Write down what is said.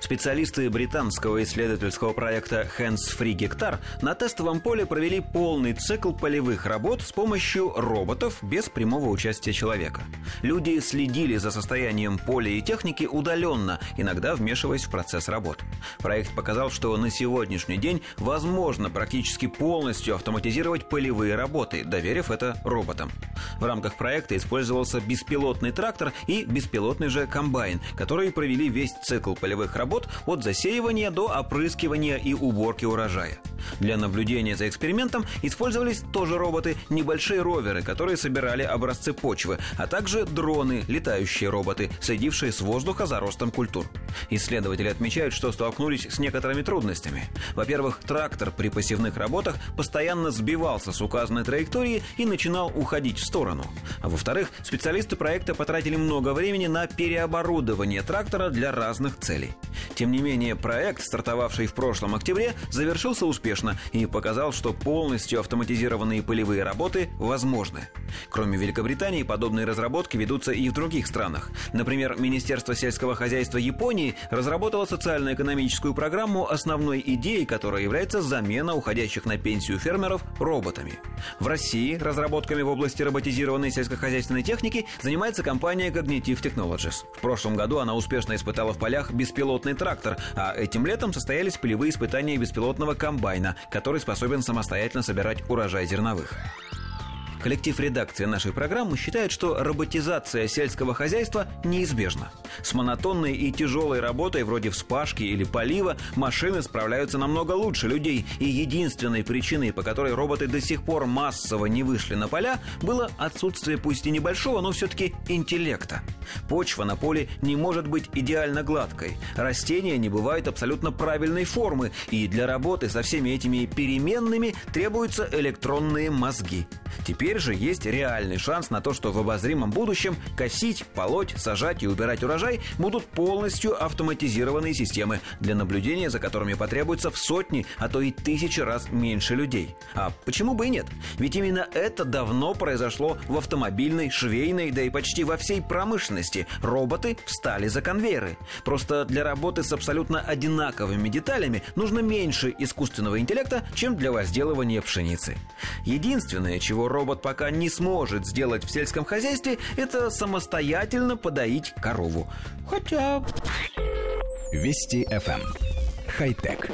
Специалисты британского исследовательского проекта Hands Free Гектар на тестовом поле провели полный цикл полевых работ с помощью роботов без прямого участия человека. Люди следили за состоянием поля и техники удаленно, иногда вмешиваясь в процесс работ. Проект показал, что на сегодняшний день возможно практически полностью автоматизировать полевые работы, доверив это роботам. В рамках проекта использовался беспилотный трактор и беспилотный же комбайн, которые провели весь цикл полевых работ работ от засеивания до опрыскивания и уборки урожая. Для наблюдения за экспериментом использовались тоже роботы, небольшие роверы, которые собирали образцы почвы, а также дроны, летающие роботы, следившие с воздуха за ростом культур. Исследователи отмечают, что столкнулись с некоторыми трудностями. Во-первых, трактор при посевных работах постоянно сбивался с указанной траектории и начинал уходить в сторону. А во-вторых, специалисты проекта потратили много времени на переоборудование трактора для разных целей. Тем не менее, проект, стартовавший в прошлом октябре, завершился успешно и показал, что полностью автоматизированные полевые работы возможны. Кроме Великобритании, подобные разработки ведутся и в других странах. Например, Министерство сельского хозяйства Японии разработало социально-экономическую программу, основной идеей которой является замена уходящих на пенсию фермеров роботами. В России разработками в области роботизированной сельскохозяйственной техники занимается компания Cognitive Technologies. В прошлом году она успешно испытала в полях беспилотный трактор, а этим летом состоялись полевые испытания беспилотного комбайна, который способен самостоятельно собирать урожай зерновых. Коллектив редакции нашей программы считает, что роботизация сельского хозяйства неизбежна. С монотонной и тяжелой работой вроде вспашки или полива машины справляются намного лучше людей, и единственной причиной, по которой роботы до сих пор массово не вышли на поля, было отсутствие пусть и небольшого, но все-таки интеллекта. Почва на поле не может быть идеально гладкой, растения не бывают абсолютно правильной формы, и для работы со всеми этими переменными требуются электронные мозги. Теперь же есть реальный шанс на то, что в обозримом будущем косить, полоть, сажать и убирать урожай будут полностью автоматизированные системы, для наблюдения за которыми потребуется в сотни, а то и тысячи раз меньше людей. А почему бы и нет? Ведь именно это давно произошло в автомобильной, швейной, да и почти во всей промышленности. Роботы встали за конвейеры. Просто для работы с абсолютно одинаковыми деталями нужно меньше искусственного интеллекта, чем для возделывания пшеницы. Единственное, чего робот пока не сможет сделать в сельском хозяйстве, это самостоятельно подоить корову. Хотя... Вести FM. Эм. Хай-тек.